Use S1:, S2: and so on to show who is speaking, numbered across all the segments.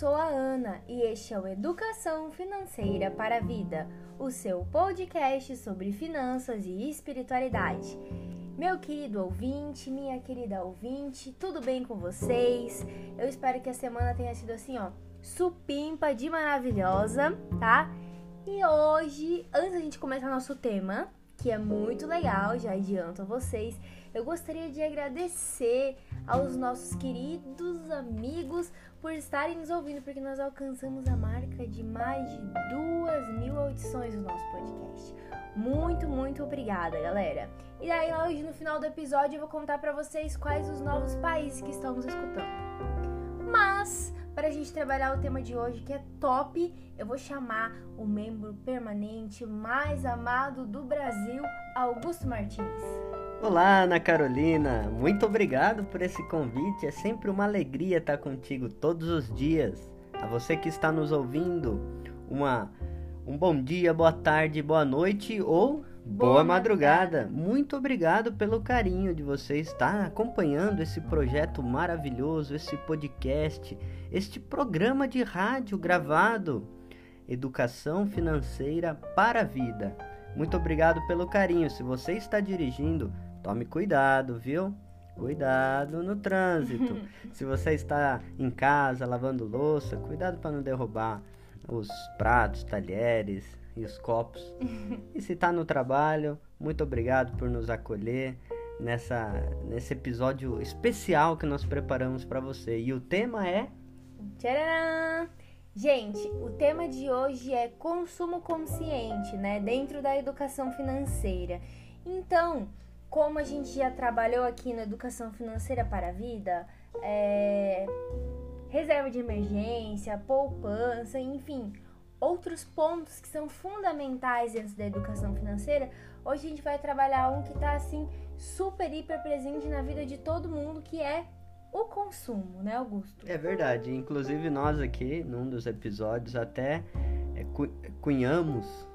S1: sou a Ana e este é o Educação Financeira para a Vida, o seu podcast sobre finanças e espiritualidade. Meu querido ouvinte, minha querida ouvinte, tudo bem com vocês? Eu espero que a semana tenha sido assim, ó, supimpa de maravilhosa, tá? E hoje, antes da gente começar nosso tema, que é muito legal, já adianto a vocês, eu gostaria de agradecer aos nossos queridos amigos por estarem nos ouvindo, porque nós alcançamos a marca de mais de duas mil audições do nosso podcast. Muito, muito obrigada, galera. E aí, hoje no final do episódio, eu vou contar para vocês quais os novos países que estamos escutando. Mas, para a gente trabalhar o tema de hoje, que é top, eu vou chamar o membro permanente mais amado do Brasil, Augusto Martins.
S2: Olá, Ana Carolina. Muito obrigado por esse convite. É sempre uma alegria estar contigo todos os dias. A você que está nos ouvindo, uma um bom dia, boa tarde, boa noite ou boa, boa madrugada. madrugada. Muito obrigado pelo carinho de você estar acompanhando esse projeto maravilhoso, esse podcast, este programa de rádio gravado, Educação Financeira para a Vida. Muito obrigado pelo carinho. Se você está dirigindo, Tome cuidado, viu? Cuidado no trânsito. Se você está em casa lavando louça, cuidado para não derrubar os pratos, talheres e os copos. e se está no trabalho, muito obrigado por nos acolher nessa nesse episódio especial que nós preparamos para você. E o tema é
S1: Tcharam! Gente, o tema de hoje é consumo consciente, né, dentro da educação financeira. Então, como a gente já trabalhou aqui na educação financeira para a vida, é, reserva de emergência, poupança, enfim, outros pontos que são fundamentais dentro da educação financeira, hoje a gente vai trabalhar um que está assim super hiper presente na vida de todo mundo, que é o consumo, né, Augusto?
S2: É verdade. Inclusive nós aqui, num dos episódios, até é, cunhamos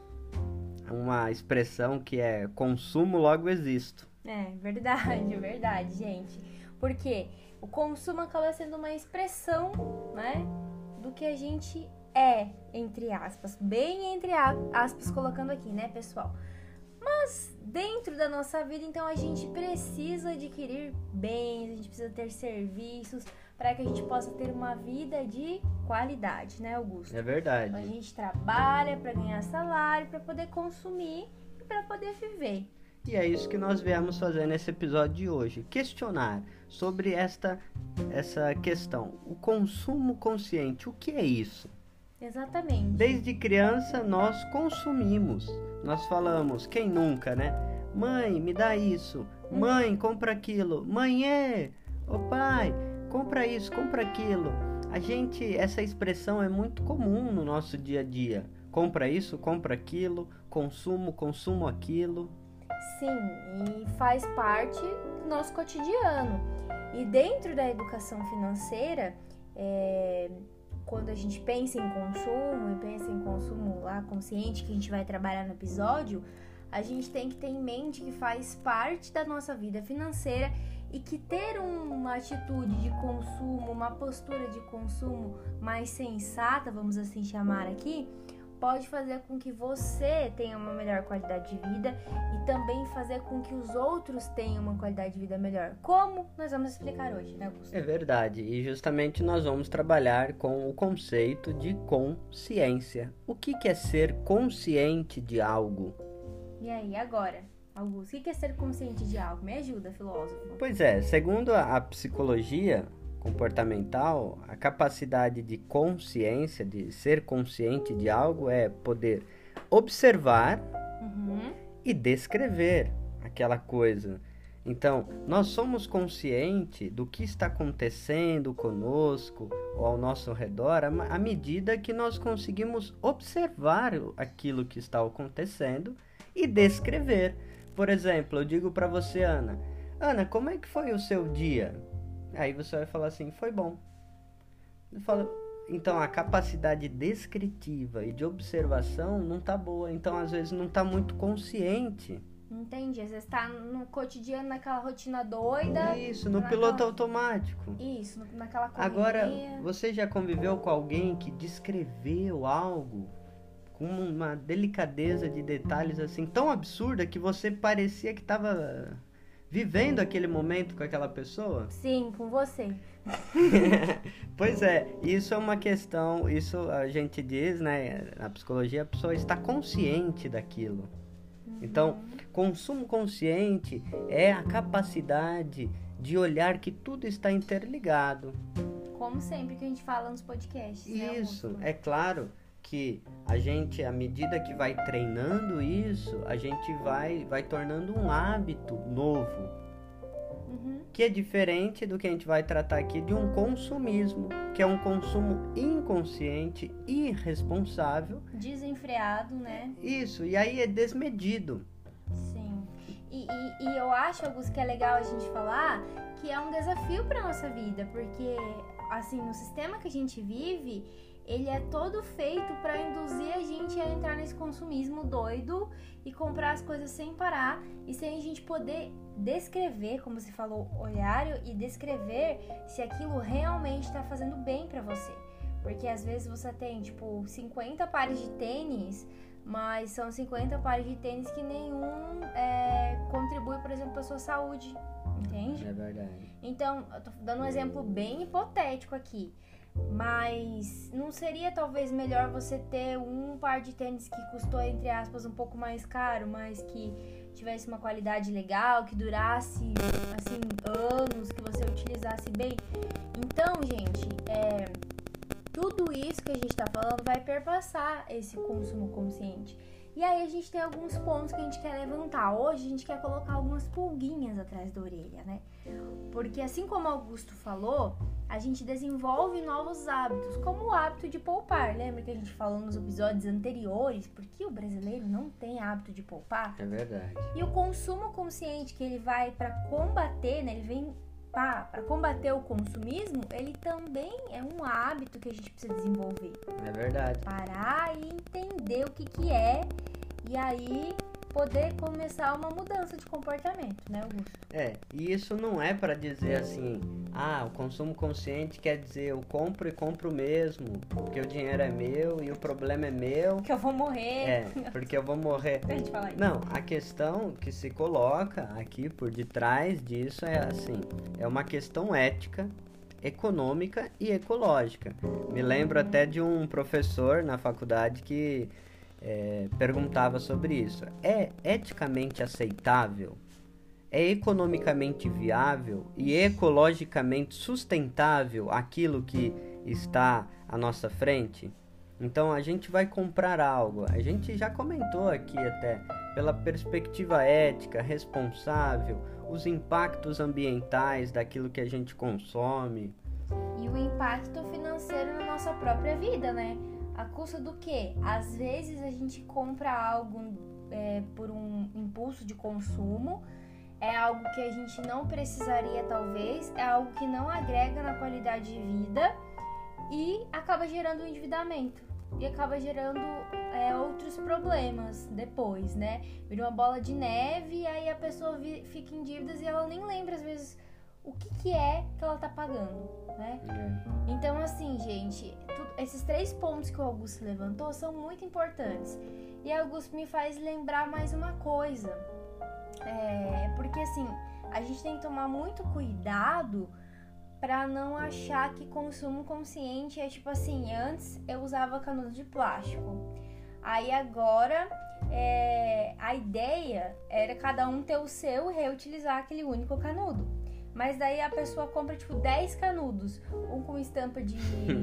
S2: uma expressão que é consumo logo existo.
S1: É, verdade, verdade, gente. Porque o consumo acaba sendo uma expressão, né, do que a gente é, entre aspas, bem entre aspas colocando aqui, né, pessoal? Mas dentro da nossa vida, então a gente precisa adquirir bens, a gente precisa ter serviços para que a gente possa ter uma vida de qualidade, né, Augusto?
S2: É verdade.
S1: Então a gente trabalha para ganhar salário, para poder consumir e para poder viver.
S2: E é isso que nós viemos fazer nesse episódio de hoje, questionar sobre esta essa questão, o consumo consciente, o que é isso?
S1: Exatamente.
S2: Desde criança nós consumimos. Nós falamos, quem nunca, né? Mãe, me dá isso. Mãe, compra aquilo. Mãe, é. Ô pai, compra isso, compra aquilo. A gente, essa expressão é muito comum no nosso dia a dia. Compra isso, compra aquilo, consumo, consumo aquilo.
S1: Sim, e faz parte do nosso cotidiano. E dentro da educação financeira, é, quando a gente pensa em consumo e pensa em consumo lá consciente que a gente vai trabalhar no episódio, a gente tem que ter em mente que faz parte da nossa vida financeira e que ter uma atitude de consumo, uma postura de consumo mais sensata, vamos assim chamar aqui, pode fazer com que você tenha uma melhor qualidade de vida e também fazer com que os outros tenham uma qualidade de vida melhor. Como nós vamos explicar hoje, né, Augusto?
S2: É verdade, e justamente nós vamos trabalhar com o conceito de consciência. O que é ser consciente de algo?
S1: E aí, agora? Augusto, o que é ser consciente de algo? Me ajuda, filósofo.
S2: Pois é, segundo a psicologia, comportamental, a capacidade de consciência, de ser consciente de algo, é poder observar uhum. e descrever aquela coisa. Então, nós somos conscientes do que está acontecendo conosco ou ao nosso redor à medida que nós conseguimos observar aquilo que está acontecendo e descrever. Por exemplo, eu digo para você, Ana: Ana, como é que foi o seu dia? Aí você vai falar assim, foi bom. Fala, então a capacidade descritiva e de observação não tá boa, então às vezes não tá muito consciente
S1: Entende? Às vezes tá no cotidiano, naquela rotina doida.
S2: Isso, no
S1: naquela-
S2: piloto automático.
S1: Isso, naquela correria.
S2: Agora, você já conviveu com alguém que descreveu algo com uma delicadeza de detalhes assim tão absurda que você parecia que estava vivendo aquele momento com aquela pessoa?
S1: Sim, com você.
S2: pois é, isso é uma questão, isso a gente diz, né, na psicologia, a pessoa está consciente daquilo. Então, consumo consciente é a capacidade de olhar que tudo está interligado.
S1: Como sempre que a gente fala nos podcasts. né,
S2: Isso,
S1: Augusto?
S2: é claro que a gente, à medida que vai treinando isso, a gente vai, vai tornando um hábito novo,
S1: Uhum.
S2: que é diferente do que a gente vai tratar aqui de um consumismo, que é um consumo inconsciente, irresponsável.
S1: Desenfreado, né?
S2: Isso, e aí é desmedido.
S1: Sim. E, e, e eu acho, Augusto, que é legal a gente falar que é um desafio para nossa vida, porque assim, o sistema que a gente vive, ele é todo feito para induzir a gente a entrar nesse consumismo doido e comprar as coisas sem parar e sem a gente poder descrever, como você falou, olhar e descrever se aquilo realmente está fazendo bem para você. Porque às vezes você tem, tipo, 50 pares de tênis, mas são 50 pares de tênis que nenhum é, contribui, por exemplo, para sua saúde. Entende?
S2: É verdade.
S1: Então, eu tô dando um exemplo bem hipotético aqui. Mas não seria talvez melhor você ter um par de tênis que custou, entre aspas, um pouco mais caro, mas que tivesse uma qualidade legal, que durasse, assim, anos, que você utilizasse bem? Então, gente, é, tudo isso que a gente tá falando vai perpassar esse consumo consciente. E aí a gente tem alguns pontos que a gente quer levantar. Hoje a gente quer colocar algumas pulguinhas atrás da orelha, né? Porque assim como Augusto falou, a gente desenvolve novos hábitos, como o hábito de poupar. Lembra que a gente falou nos episódios anteriores? Porque o brasileiro não tem hábito de poupar?
S2: É verdade.
S1: E o consumo consciente que ele vai para combater, né? Ele vem para combater o consumismo, ele também é um hábito que a gente precisa desenvolver.
S2: É verdade.
S1: Parar e entender o que que é e aí poder começar uma mudança de comportamento, né, Augusto?
S2: É, e isso não é para dizer assim, ah, o consumo consciente quer dizer eu compro e compro mesmo, porque o dinheiro é meu e o problema é meu.
S1: Que eu vou morrer.
S2: É, porque eu vou morrer.
S1: A gente fala isso.
S2: Não, a questão que se coloca aqui por detrás disso é assim, é uma questão ética, econômica e ecológica. Me lembro até de um professor na faculdade que é, perguntava sobre isso. É eticamente aceitável? É economicamente viável e ecologicamente sustentável aquilo que está à nossa frente? Então a gente vai comprar algo. A gente já comentou aqui até pela perspectiva ética, responsável, os impactos ambientais daquilo que a gente consome.
S1: E o impacto financeiro na nossa própria vida, né? A custa do quê? Às vezes a gente compra algo é, por um impulso de consumo, é algo que a gente não precisaria, talvez, é algo que não agrega na qualidade de vida e acaba gerando um endividamento. E acaba gerando é, outros problemas depois, né? Vira uma bola de neve e aí a pessoa fica em dívidas e ela nem lembra, às vezes, o que, que é que ela tá pagando, né? Então, assim, gente, tu- esses três pontos que o Augusto levantou são muito importantes. E Augusto me faz lembrar mais uma coisa. É, porque, assim, a gente tem que tomar muito cuidado pra não achar que consumo consciente é tipo assim: antes eu usava canudo de plástico. Aí agora é, a ideia era cada um ter o seu e reutilizar aquele único canudo. Mas daí a pessoa compra tipo 10 canudos, um com estampa de,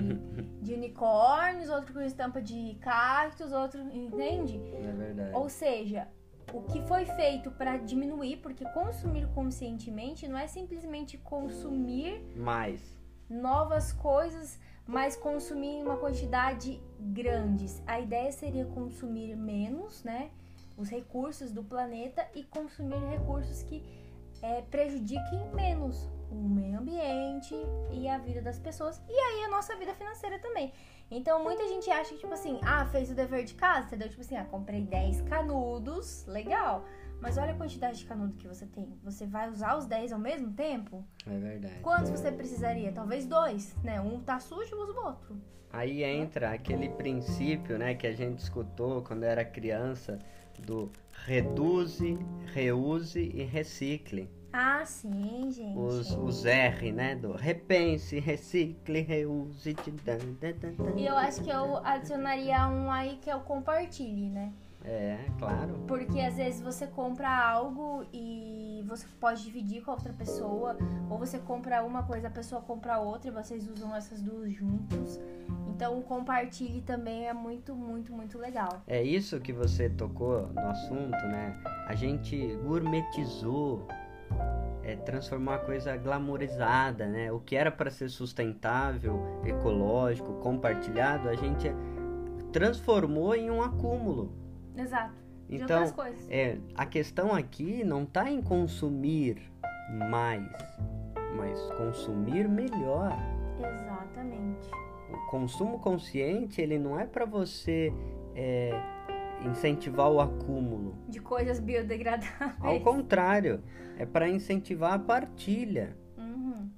S1: de unicórnios, outro com estampa de cactos, outro, entende?
S2: É verdade.
S1: Ou seja, o que foi feito para diminuir, porque consumir conscientemente não é simplesmente consumir
S2: Mais.
S1: novas coisas, mas consumir em uma quantidade grandes. A ideia seria consumir menos, né? Os recursos do planeta e consumir recursos que é, prejudiquem menos o meio ambiente e a vida das pessoas e aí a nossa vida financeira também. Então muita gente acha que, tipo assim, ah, fez o dever de casa, entendeu? Tipo assim, ah, comprei 10 canudos, legal. Mas olha a quantidade de canudo que você tem. Você vai usar os 10 ao mesmo tempo?
S2: É verdade.
S1: Quantos você precisaria? Talvez dois, né? Um tá sujo, usa o outro.
S2: Aí entra aquele princípio, né, que a gente escutou quando era criança, do reduze, reuse e recicle.
S1: Ah, sim, gente.
S2: Os, os R, né? Do repense, recicle, reuse.
S1: E eu acho que eu adicionaria um aí que é o compartilhe, né?
S2: É, claro.
S1: Porque às vezes você compra algo e você pode dividir com a outra pessoa, ou você compra uma coisa, a pessoa compra outra e vocês usam essas duas juntos. Então o compartilhe também é muito, muito, muito legal.
S2: É isso que você tocou no assunto, né? A gente gourmetizou, é, transformou a coisa glamourizada, né? O que era para ser sustentável, ecológico, compartilhado, a gente transformou em um acúmulo.
S1: Exato. De
S2: Então,
S1: outras coisas.
S2: É, a questão aqui não está em consumir mais, mas consumir melhor.
S1: Exatamente.
S2: O consumo consciente ele não é para você é, incentivar o acúmulo.
S1: De coisas biodegradáveis.
S2: Ao contrário, é para incentivar a partilha.
S1: Uhum.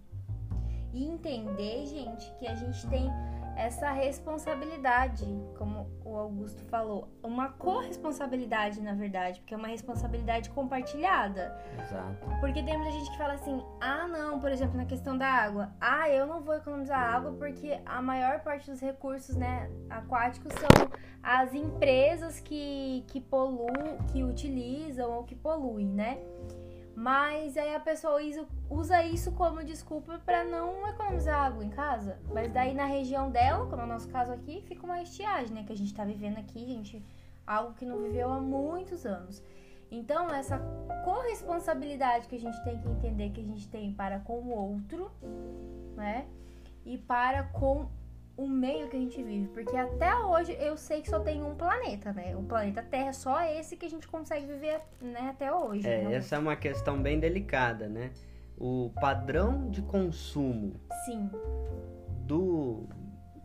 S1: E entender, gente, que a gente tem essa responsabilidade, como o Augusto falou, uma corresponsabilidade, na verdade, porque é uma responsabilidade compartilhada.
S2: Exato.
S1: Porque tem muita gente que fala assim: ah, não, por exemplo, na questão da água, ah, eu não vou economizar água porque a maior parte dos recursos né, aquáticos são as empresas que, que poluem, que utilizam ou que poluem, né? Mas aí a pessoa usa- isso como desculpa para não economizar água em casa. Mas daí na região dela, como é o nosso caso aqui, fica uma estiagem, né? Que a gente tá vivendo aqui, gente, algo que não viveu há muitos anos. Então, essa corresponsabilidade que a gente tem que entender que a gente tem para com o outro, né? E para com o meio que a gente vive. Porque até hoje eu sei que só tem um planeta, né? O planeta Terra, só esse que a gente consegue viver né, até hoje.
S2: É, essa é uma questão bem delicada, né? O padrão de consumo
S1: Sim,
S2: do,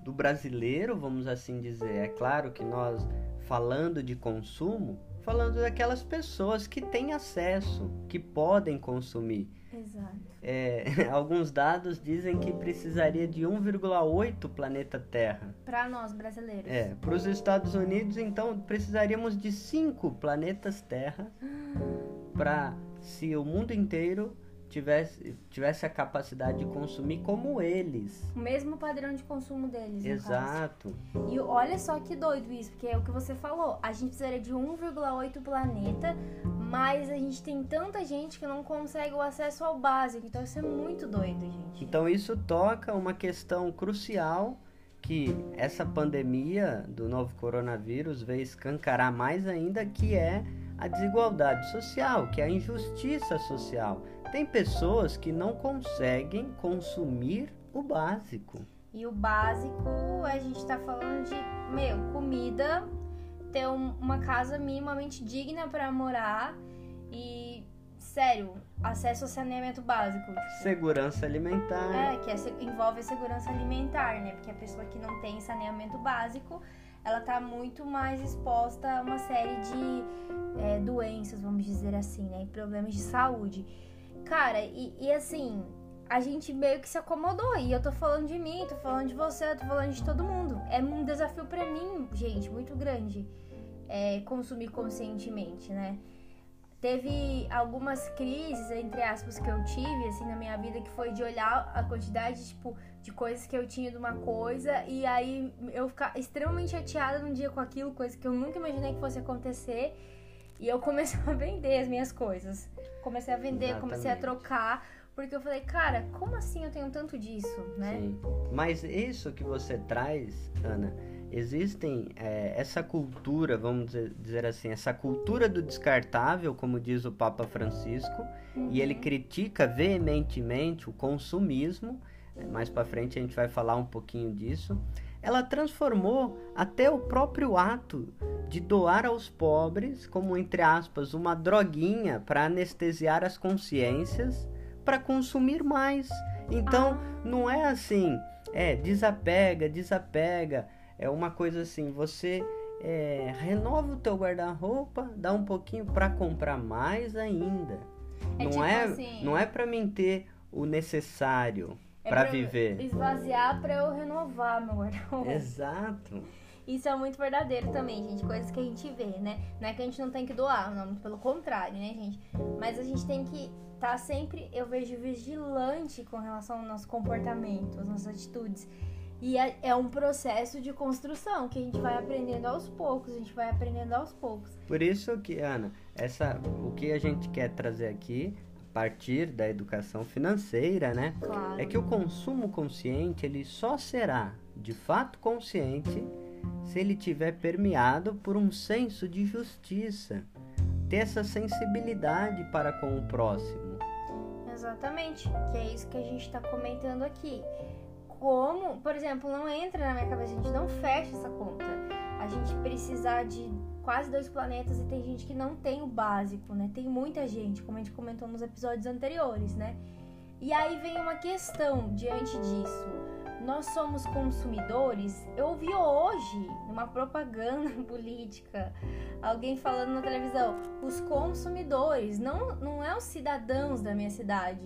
S2: do brasileiro, vamos assim dizer. É claro que nós, falando de consumo, falando daquelas pessoas que têm acesso, que podem consumir.
S1: Exato.
S2: É, alguns dados dizem que precisaria de 1,8 planeta Terra.
S1: Pra nós brasileiros.
S2: É, para os Estados Unidos, então, precisaríamos de 5 planetas Terra para se o mundo inteiro tivesse, tivesse a capacidade de consumir como eles.
S1: O mesmo padrão de consumo deles.
S2: Exato.
S1: E olha só que doido isso, porque é o que você falou. A gente precisaria de 1,8 planeta, mas a gente tem tanta gente que não consegue o acesso ao básico. Então isso é muito doido, gente.
S2: Então isso toca uma questão crucial que essa pandemia do novo coronavírus veio escancarar mais ainda, que é a desigualdade social, que é a injustiça social. Tem pessoas que não conseguem consumir o básico.
S1: E o básico, a gente tá falando de, meu, comida, ter um- uma casa minimamente digna pra morar e, sério, acesso ao saneamento básico.
S2: Segurança alimentar.
S1: É, que é envolve a segurança alimentar, né? Porque a pessoa que não tem saneamento básico, ela tá muito mais exposta a uma série de é, doenças, vamos dizer assim, né? E problemas de saúde. Cara, e, e assim, a gente meio que se acomodou. E eu tô falando de mim, tô falando de você, tô falando de todo mundo. É um desafio pra mim, gente, muito grande. É, consumir conscientemente, né? Teve algumas crises, entre aspas, que eu tive, assim, na minha vida, que foi de olhar a quantidade, tipo, de coisas que eu tinha de uma coisa e aí eu ficar extremamente chateada num dia com aquilo, coisa que eu nunca imaginei que fosse acontecer. E eu comecei a vender as minhas coisas. Comecei a vender, comecei a
S2: Exatamente.
S1: trocar, porque eu falei, cara, como assim eu tenho tanto disso, né?
S2: Sim. Mas isso que você traz, Ana, existem é, essa cultura, vamos dizer- assim, essa cultura do descartável, como diz o Papa Francisco, e ele critica veementemente o consumismo. é, Mais para frente a gente vai falar um pouquinho disso. Ela transformou até o próprio ato de doar aos pobres, como entre aspas, uma droguinha para anestesiar as consciências, para consumir mais. Então, não é assim, é desapega, desapega. É uma coisa assim, você é, renova o teu guarda-roupa, dá um pouquinho para comprar mais ainda.
S1: É
S2: não
S1: tipo
S2: é,
S1: assim-
S2: não é para mim ter o necessário
S1: É
S2: para
S1: pra
S2: viver.
S1: Esvaziar pra eu renovar meu guarda-roupa.
S2: Exato.
S1: Isso é muito verdadeiro também, gente. Coisas que a gente vê, né? Não é que a gente não tem que doar, não, muito pelo contrário, né, gente? Mas a gente tem que estar sempre, eu vejo, vigilante com relação ao nosso comportamento, às nossas atitudes. E é, é um processo de construção que a gente vai aprendendo aos poucos, a gente vai aprendendo aos poucos.
S2: Por isso que, Ana, essa, o que a gente quer trazer aqui, partir da educação financeira, né?
S1: Claro.
S2: É que o consumo consciente, ele só será de fato consciente se ele tiver permeado por um senso de justiça, ter essa sensibilidade para com o próximo.
S1: Exatamente, que é isso que a gente tá comentando aqui. Como, por exemplo, não entra na minha cabeça, a gente não fecha essa conta. A gente precisar de quase dois planetas e tem gente que não tem o básico, né? Tem muita gente, como a gente comentou nos episódios anteriores, né? E aí vem uma questão diante disso. Nós somos consumidores. Eu ouvi hoje, numa propaganda política, alguém falando na televisão, os consumidores, não, não é os cidadãos da minha cidade.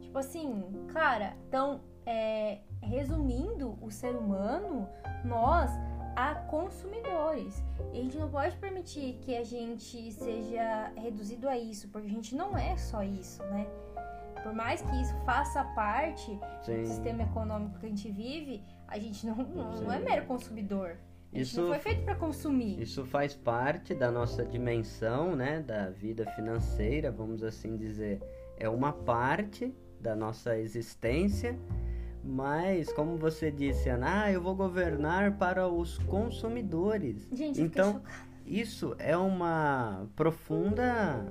S1: Tipo assim, cara, então, é, resumindo o ser humano, nós a consumidores. E a gente não pode permitir que a gente seja reduzido a isso, porque a gente não é só isso, né? Por mais que isso faça parte do
S2: Sim.
S1: sistema econômico que a gente vive, a gente não, não, não é mero consumidor. A gente
S2: Isso-
S1: não foi feito para consumir.
S2: Isso faz parte da nossa dimensão, né, da vida financeira, vamos assim dizer. É uma parte da nossa existência, mas como você disse, Ana, ah, eu vou governar para os consumidores.
S1: Gente,
S2: então, isso é uma profunda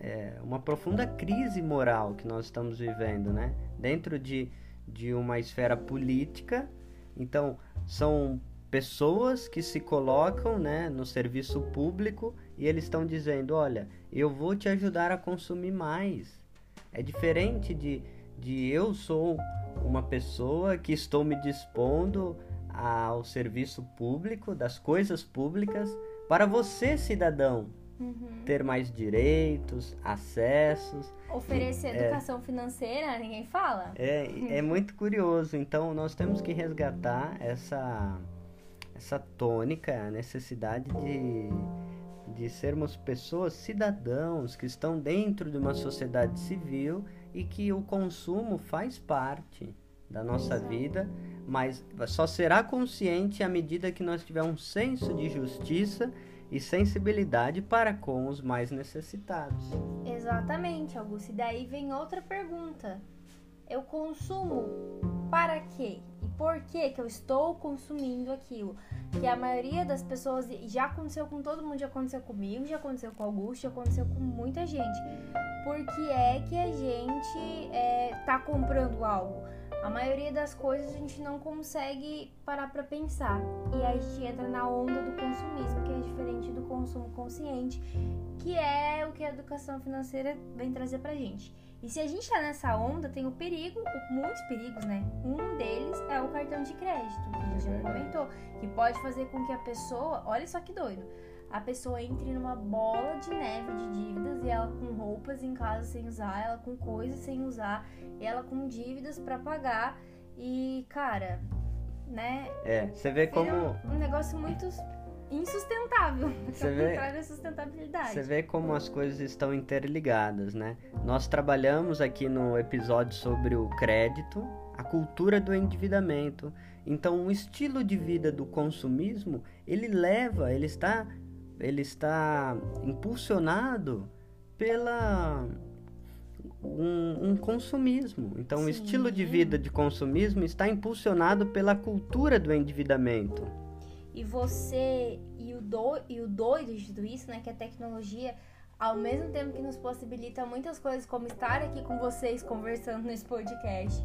S2: é uma profunda crise moral que nós estamos vivendo, né? Dentro de, de uma esfera política. Então, são pessoas que se colocam né, no serviço público e eles estão dizendo: olha, eu vou te ajudar a consumir mais. É diferente de, de eu sou uma pessoa que estou me dispondo ao serviço público, das coisas públicas, para você, cidadão,
S1: Uhum.
S2: ter mais direitos, acessos.
S1: Oferecer
S2: É.
S1: educação financeira, ninguém fala.
S2: É, é muito curioso. Então, nós temos que resgatar essa, essa tônica, a necessidade de, de sermos pessoas, cidadãos, que estão dentro de uma sociedade civil e que o consumo faz parte da nossa vida, mas só será consciente à medida que nós tivermos um senso de justiça e sensibilidade para com os mais necessitados.
S1: Exatamente, Augusto. E daí vem outra pergunta. Eu consumo para quê? E por que que eu estou consumindo aquilo? Que a maioria das pessoas e já aconteceu com todo mundo, já aconteceu comigo, já aconteceu com o Augusto, já aconteceu com muita gente. Por que é que a gente é, tá comprando algo? A maioria das coisas a gente não consegue parar pra pensar. E aí a gente entra na onda do consumismo, que é diferente do consumo consciente, que é o que a educação financeira vem trazer pra gente. E se a gente tá nessa onda, tem o perigo, muitos perigos, né? Um deles é o cartão de crédito, que a gente já comentou, que pode fazer com que a pessoa, olha só que doido, a pessoa entre numa bola de neve de dívidas e ela com roupas em casa sem usar, ela com coisas sem usar, e ela com dívidas pra pagar. E, cara, né?
S2: É, você vê como
S1: um, um negócio muito insustentável.
S2: Você vê-
S1: contrário da sustentabilidade.
S2: Você vê como as coisas estão interligadas, né? Nós trabalhamos aqui no episódio sobre o crédito, a cultura do endividamento. Então, o estilo de vida do consumismo, ele leva, ele está, ele está impulsionado pela um, um consumismo. Então, o
S1: Sim.
S2: estilo de vida de consumismo está impulsionado pela cultura do endividamento.
S1: E você e o, do, e o doido de tudo isso, né? Que a tecnologia, ao mesmo tempo que nos possibilita muitas coisas, como estar aqui com vocês conversando nesse podcast,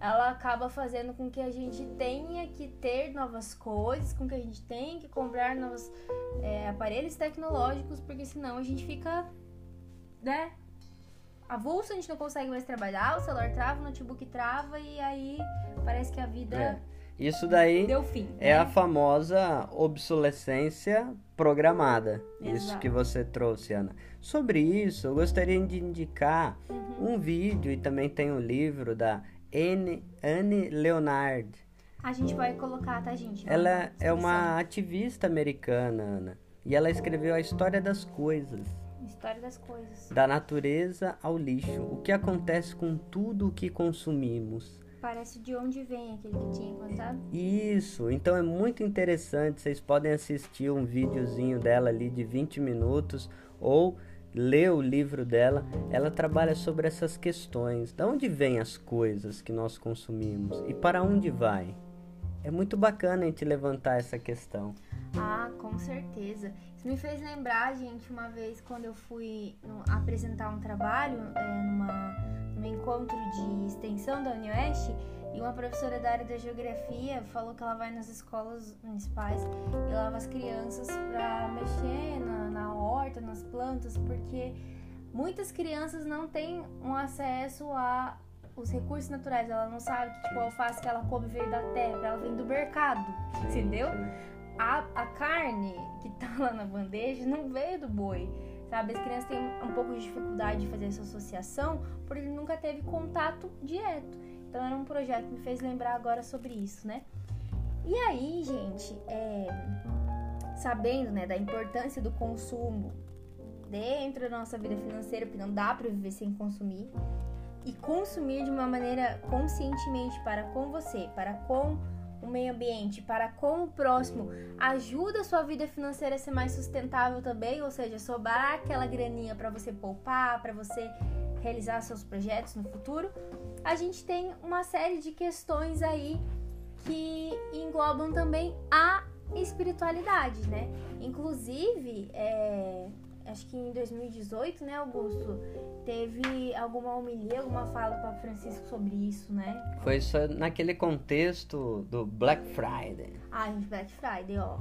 S1: ela acaba fazendo com que a gente tenha que ter novas coisas, com que a gente tenha que comprar novos é, aparelhos tecnológicos, porque senão a gente fica, né? Avulso, a gente não consegue mais trabalhar, o celular trava, o notebook trava e aí parece que a vida
S2: É. Isso daí
S1: deu fim.
S2: é
S1: né?
S2: a famosa obsolescência programada. Isso
S1: Exato.
S2: que você trouxe, Ana. Sobre isso, eu gostaria de indicar
S1: Uhum.
S2: um vídeo e também tem um livro da Anne, Anne Leonard.
S1: A gente vai colocar, tá, gente?
S2: Ela é uma ativista americana, Ana. E ela escreveu a história das coisas,
S1: História das coisas.
S2: da natureza ao lixo, o que acontece com tudo o que consumimos.
S1: Parece de onde vem aquele que tinha contado.
S2: Isso, então é muito interessante. Vocês podem assistir um videozinho dela ali de 20 minutos ou ler o livro dela. Ela trabalha sobre essas questões. Da onde vêm as coisas que nós consumimos e para onde vai? É muito bacana a gente levantar essa questão.
S1: Ah, com certeza. Isso me fez lembrar, gente, uma vez quando eu fui apresentar um trabalho é, numa, num encontro de extensão da Unioeste e uma professora da área da geografia falou que ela vai nas escolas municipais e leva as crianças para mexer na, na horta, nas plantas, porque muitas crianças não têm um acesso a os recursos naturais, ela não sabe que tipo a alface que ela come veio da terra, ela vem do mercado, entendeu? a, a carne que tá lá na bandeja não veio do boi, sabe? As crianças têm um pouco de dificuldade de fazer essa associação porque ele nunca teve contato direto. Então era um projeto que me fez lembrar agora sobre isso, né? E aí, gente, é, sabendo né, da importância do consumo dentro da nossa vida financeira, porque não dá para viver sem consumir, e consumir de uma maneira conscientemente para com você, para com o meio ambiente, para com o próximo, ajuda a sua vida financeira a ser mais sustentável também, ou seja, sobrar aquela graninha para você poupar, para você realizar seus projetos no futuro. A gente tem uma série de questões aí que englobam também a espiritualidade, né? Inclusive, é, acho que em 2018, né, Augusto, teve alguma homilia, alguma fala do Papa Francisco sobre isso, né?
S2: Foi só naquele contexto do Black Friday.
S1: Ah, gente, Black Friday, ó.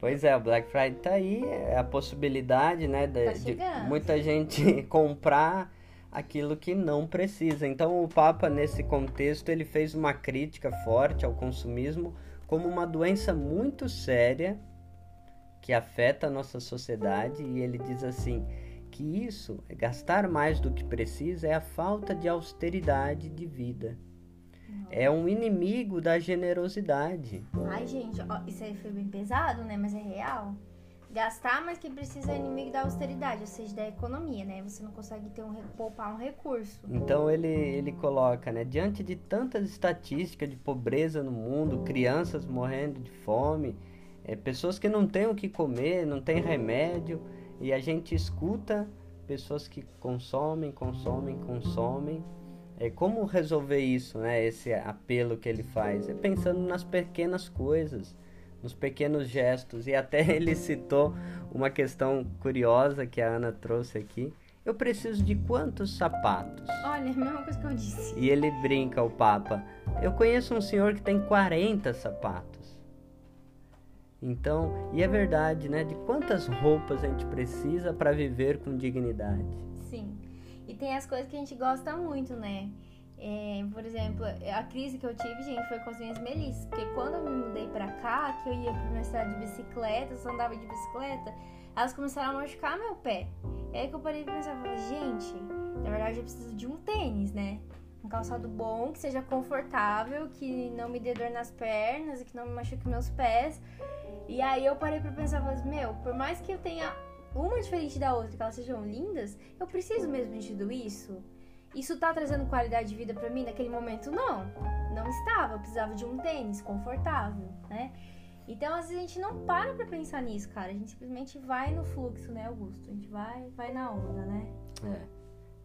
S2: Pois é, o Black Friday tá aí, é a possibilidade, né, de,
S1: Tá
S2: de muita gente comprar aquilo que não precisa. Então o Papa nesse contexto ele fez uma crítica forte ao consumismo como uma doença muito séria que afeta a nossa sociedade e ele diz assim que isso, gastar mais do que precisa, é a falta de austeridade de vida. É um inimigo da generosidade.
S1: Ai, gente, ó, isso aí foi bem pesado, né? Mas é real. Gastar mais que precisa é inimigo da austeridade, ou seja, da economia, né? Você não consegue ter um, poupar um recurso.
S2: Então ele, ele coloca, né, diante de tantas estatísticas de pobreza no mundo, crianças morrendo de fome, é, pessoas que não têm o que comer, não têm remédio, e a gente escuta pessoas que consomem, consomem, consomem. É, como resolver isso, né? Esse apelo que ele faz? É pensando nas pequenas coisas, nos pequenos gestos. E até ele citou uma questão curiosa que a Ana trouxe aqui. Eu preciso de quantos sapatos?
S1: Olha, a mesma coisa que eu disse.
S2: E ele brinca, o Papa. Eu conheço um senhor que tem 40 sapatos. Então, e é verdade, né? De quantas roupas a gente precisa para viver com dignidade?
S1: Sim. E tem as coisas que a gente gosta muito, né? É, por exemplo, a crise que eu tive, gente, foi com as minhas melissas. Porque quando eu me mudei pra cá, que eu ia pra minha cidade de bicicleta, só andava de bicicleta, elas começaram a machucar meu pé. E aí que eu parei pra pensar, gente, na verdade eu preciso de um tênis, né? Um calçado bom, que seja confortável, que não me dê dor nas pernas e que não me machuque meus pés. E aí eu parei pra pensar, falei, meu, por mais que eu tenha uma diferente da outra, que elas sejam lindas, eu preciso mesmo de tudo isso? Isso tá trazendo qualidade de vida pra mim naquele momento? Não, não estava. Eu precisava de um tênis confortável, né? Então, às vezes a gente não para pra pensar nisso, cara. A gente simplesmente vai no fluxo, né, Augusto? A gente vai, vai na onda, né?
S2: É.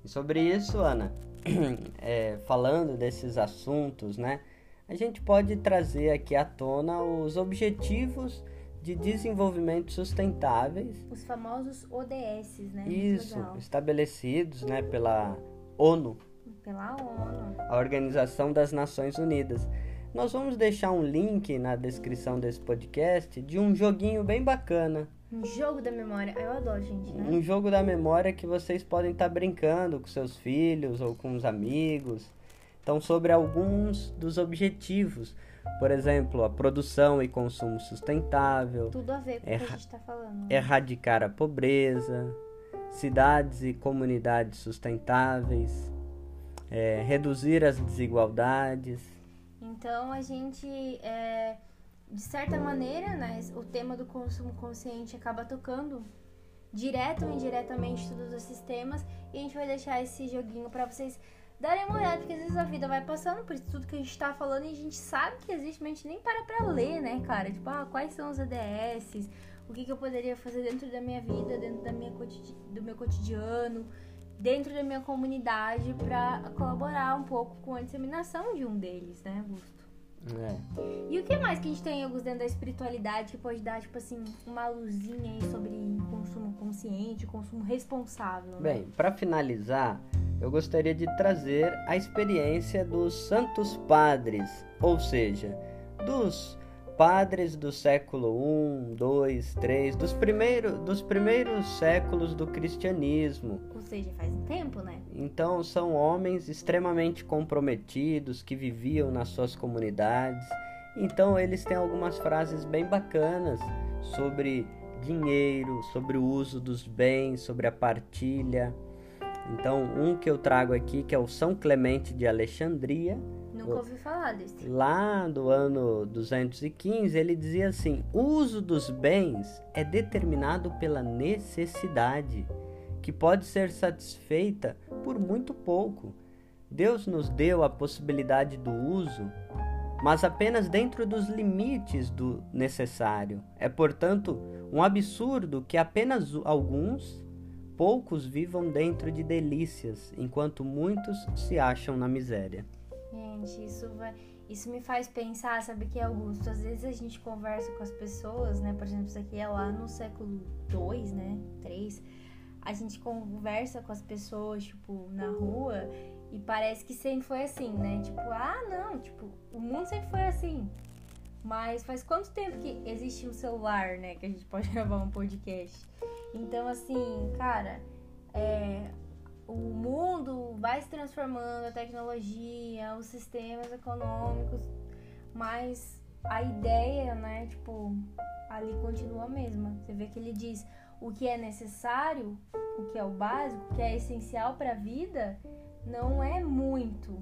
S2: E sobre isso, Ana, é, falando desses assuntos, né? A gente pode trazer aqui à tona os objetivos de desenvolvimento sustentáveis
S1: Os famosos ODS, né?
S2: Isso, estabelecidos né, pela ONU,
S1: Pela ONU.
S2: a Organização das Nações Unidas. Nós vamos deixar um link na descrição desse podcast de um joguinho bem bacana.
S1: Um jogo da memória. Ah, Eu adoro, gente, né?
S2: Um jogo da memória que vocês podem estar brincando com seus filhos ou com os amigos. Então, sobre alguns dos objetivos, por exemplo, a produção e consumo sustentável.
S1: Tudo a ver com o que a gente está falando. Né?
S2: Erradicar a pobreza, cidades e comunidades sustentáveis, é, reduzir as desigualdades.
S1: Então a gente, é, de certa maneira, né, o tema do consumo consciente acaba tocando direto ou indiretamente todos esses temas e a gente vai deixar esse joguinho para vocês darem uma olhada, porque às vezes a vida vai passando por tudo que a gente tá falando e a gente sabe que existe, mas a gente nem para pra ler, né, cara? Tipo, ah, quais são os ADS, o que, que eu poderia fazer dentro da minha vida, dentro da minha do meu cotidiano, dentro da minha comunidade para colaborar um pouco com a disseminação de um deles, né, Augusto?
S2: É.
S1: E o que mais que a gente tem, Augusto, dentro da espiritualidade que pode dar, tipo assim, uma luzinha aí sobre consumo consciente, consumo responsável? Né?
S2: Bem, para finalizar, eu gostaria de trazer a experiência dos santos padres, ou seja, dos padres do século I, II, III, dos, primeiro, dos primeiros séculos do cristianismo.
S1: Ou seja, faz um tempo, né?
S2: Então, são homens extremamente comprometidos que viviam nas suas comunidades. Então, eles têm algumas frases bem bacanas sobre dinheiro, sobre o uso dos bens, sobre a partilha. Então, um que eu trago aqui, que é o São Clemente de Alexandria,
S1: Nunca ouvi falar desse.
S2: Lá do ano 215, ele dizia assim: o uso dos bens é determinado pela necessidade, que pode ser satisfeita por muito pouco. Deus nos deu a possibilidade do uso, mas apenas dentro dos limites do necessário. É, portanto, um absurdo que apenas alguns, poucos, vivam dentro de delícias, enquanto muitos se acham na miséria.
S1: Isso vai. Isso me faz pensar, sabe que Augusto? Às vezes a gente conversa com as pessoas, né? Por exemplo, isso aqui é lá no século 2, né? 3. A gente conversa com as pessoas, tipo, na rua, e parece que sempre foi assim, né? Tipo, ah, não, tipo, o mundo sempre foi assim. Mas faz quanto tempo que existe um celular, né? Que a gente pode gravar um podcast. Então, assim, cara, é, o mundo vai se transformando, a tecnologia, os sistemas econômicos, mas a ideia, né, tipo, ali continua a mesma. Você vê que ele diz o que é necessário, o que é o básico, o que é essencial para a vida, não é muito.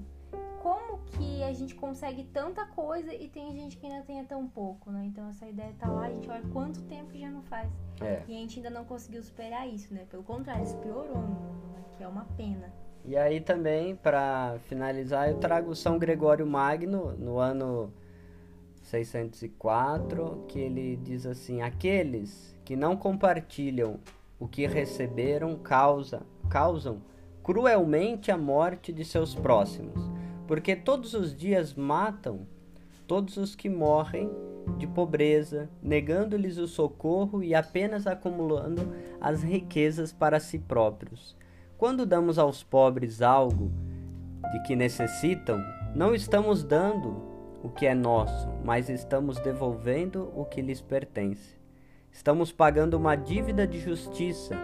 S1: Como que a gente consegue tanta coisa e tem gente que ainda tenha tão pouco, né? Então essa ideia tá lá, a gente olha quanto tempo que já não faz.
S2: É.
S1: E a gente ainda não conseguiu superar isso, né? Pelo contrário, isso piorou né? Que é uma pena.
S2: E aí também, para finalizar, eu trago São Gregório Magno, no ano 604, que ele diz assim: Aqueles que não compartilham o que receberam causa, causam cruelmente a morte de seus próximos porque todos os dias matam todos os que morrem de pobreza, negando-lhes o socorro e apenas acumulando as riquezas para si próprios. Quando damos aos pobres algo de que necessitam, não estamos dando o que é nosso, mas estamos devolvendo o que lhes pertence. Estamos pagando uma dívida de justiça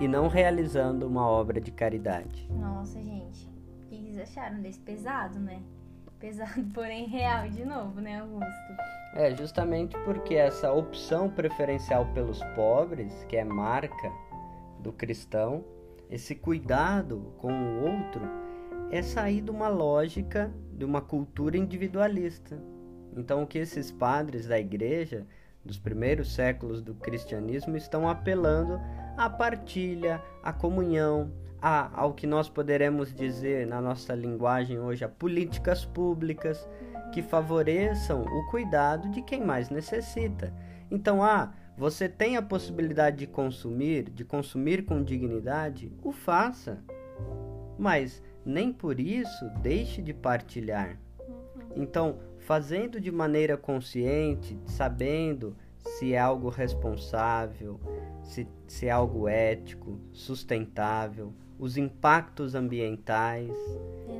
S2: e não realizando uma obra de caridade.
S1: Nossa, gente acharam desse pesado, né? Pesado, porém real de novo, né, Augusto?
S2: É, justamente porque essa opção preferencial pelos pobres, que é marca do cristão, esse cuidado com o outro, é sair de uma lógica, de uma cultura individualista. Então, o que esses padres da igreja dos primeiros séculos do cristianismo estão apelando à partilha, à comunhão, a, ao que nós poderemos dizer na nossa linguagem hoje, a políticas públicas que favoreçam o cuidado de quem mais necessita. Então, ah, você tem a possibilidade de consumir, de consumir com dignidade, o faça. Mas nem por isso deixe de partilhar. Então, fazendo de maneira consciente, sabendo se é algo responsável, se, se é algo ético, sustentável, os impactos ambientais.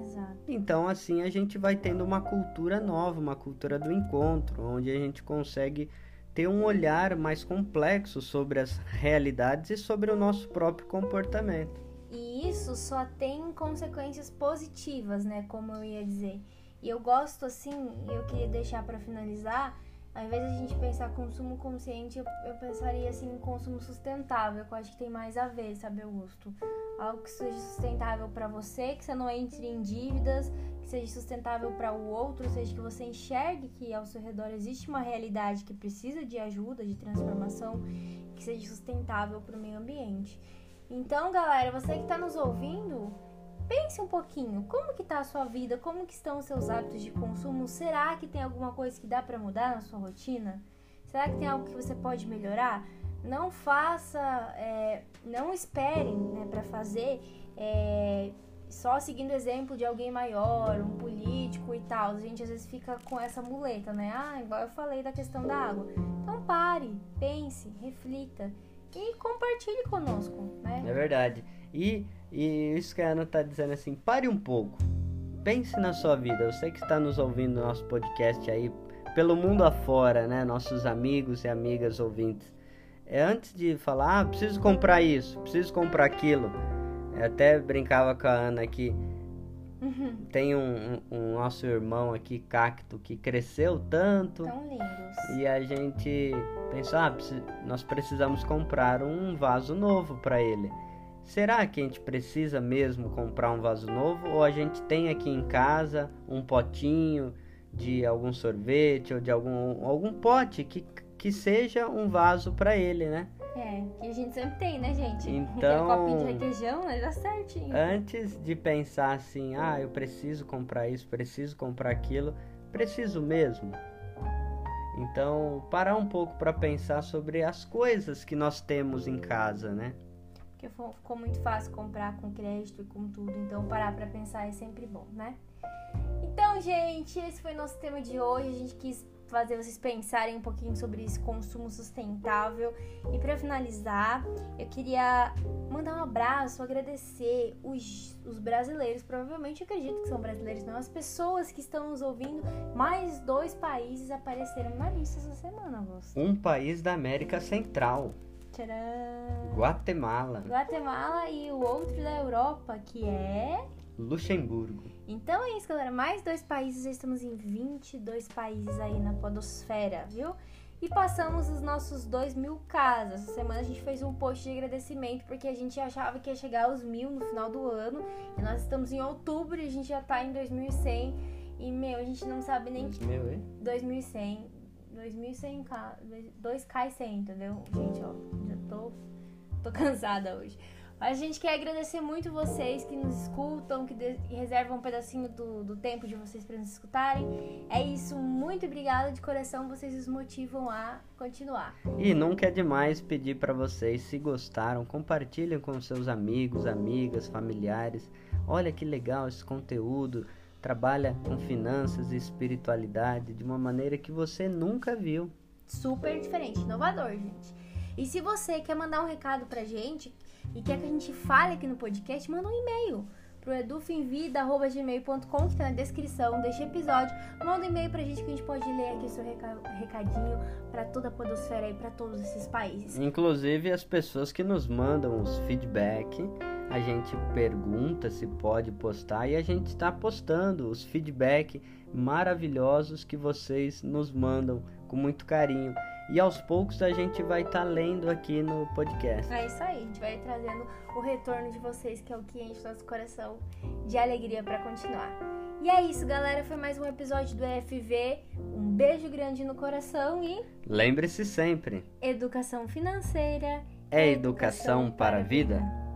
S1: Exato.
S2: Então, assim, a gente vai tendo uma cultura nova, uma cultura do encontro, onde a gente consegue ter um olhar mais complexo sobre as realidades e sobre o nosso próprio comportamento.
S1: E isso só tem consequências positivas, né? Como eu ia dizer. E eu gosto assim, eu queria deixar para finalizar, ao invés de a gente pensar consumo consciente, eu, pensaria assim em consumo sustentável, que eu acho que tem mais a ver, sabe, Augusto? Algo que seja sustentável para você, que você não entre em dívidas, que seja sustentável para o outro, ou seja, que você enxergue que ao seu redor existe uma realidade que precisa de ajuda, de transformação, que seja sustentável para o meio ambiente. Então, galera, você que está nos ouvindo, pense um pouquinho, como que está a sua vida, como que estão os seus hábitos de consumo? Será que tem alguma coisa que dá para mudar na sua rotina? Será que tem algo que você pode melhorar? Não faça, é, não espere né, para fazer é, só seguindo o exemplo de alguém maior, um político e tal. A gente às vezes fica com essa muleta, né? Ah, igual eu falei da questão da água. Então pare, pense, reflita e compartilhe conosco, né?
S2: É verdade. E, e isso que a Ana está dizendo assim, pare um pouco. Pense na sua vida. Você que está nos ouvindo no nosso podcast aí, pelo mundo afora, né? Nossos amigos e amigas ouvintes. É antes de falar, ah, preciso comprar isso, preciso comprar aquilo eu até brincava com a Ana que uhum. tem um, um, um, nosso irmão aqui, Cacto, que cresceu tanto.
S1: Tão lindos.
S2: E a gente pensou, ah, nós precisamos comprar um vaso novo para ele. Será que a gente precisa mesmo comprar um vaso novo? Ou a gente tem aqui em casa um potinho de algum sorvete ou de algum, algum pote que, que seja um vaso para ele, né?
S1: É, que a gente sempre tem, né, gente?
S2: Então,
S1: Aquele copinho de requeijão, né, dá certinho.
S2: Antes de pensar assim, ah, eu preciso comprar isso, preciso comprar aquilo, preciso mesmo. Então, parar um pouco para pensar sobre as coisas que nós temos em casa, né?
S1: Porque ficou muito fácil comprar com crédito e com tudo, então parar para pensar é sempre bom, né? Então, gente, esse foi nosso tema de hoje. A gente quis fazer vocês pensarem um pouquinho sobre esse consumo sustentável. E para finalizar, eu queria mandar um abraço, agradecer os, os brasileiros, provavelmente acredito que são brasileiros, não, as pessoas que estão nos ouvindo. Mais dois países apareceram na lista essa semana, Augusto.
S2: Um país da América Central.
S1: Tcharam.
S2: Guatemala.
S1: Guatemala e o outro da Europa, que é
S2: Luxemburgo.
S1: Então é isso, galera. Mais dois países, já estamos em 22 países aí na podosfera, viu? E passamos os nossos 2 mil casas. Essa semana a gente fez um post de agradecimento porque a gente achava que ia chegar aos mil no final do ano. E nós estamos em outubro e a gente já tá em 2100. E, meu, a gente não sabe nem...
S2: 2000, hein?
S1: 2100. 2100, 2K e 100, entendeu? Gente, ó, já tô, tô cansada hoje. Mas a gente quer agradecer muito vocês que nos escutam, que reservam um pedacinho do, do tempo de vocês para nos escutarem. É isso, muito obrigada de coração, vocês nos motivam a continuar.
S2: E nunca é demais pedir para vocês, se gostaram, compartilhem com seus amigos, amigas, familiares. Olha que legal esse conteúdo. Trabalha com finanças e espiritualidade de uma maneira que você nunca viu.
S1: Super diferente, inovador, gente. E se você quer mandar um recado pra gente, e quer que a gente fale aqui no podcast, manda um e-mail pro edufinvida.gmail.com que tá na descrição deste episódio. Manda um e-mail pra gente que a gente pode ler aqui seu recadinho para toda a podosfera e para todos esses países.
S2: Inclusive as pessoas que nos mandam os feedback, a gente pergunta se pode postar e a gente está postando os feedback maravilhosos que vocês nos mandam com muito carinho. E aos poucos a gente vai estar tá lendo aqui no podcast.
S1: É isso aí, a gente vai trazendo o retorno de vocês, que é o que enche nosso coração de alegria para continuar. E é isso, galera. Foi mais um episódio do EFV. Um beijo grande no coração e.
S2: Lembre-se sempre:
S1: educação financeira
S2: é educação, educação para a vida. vida.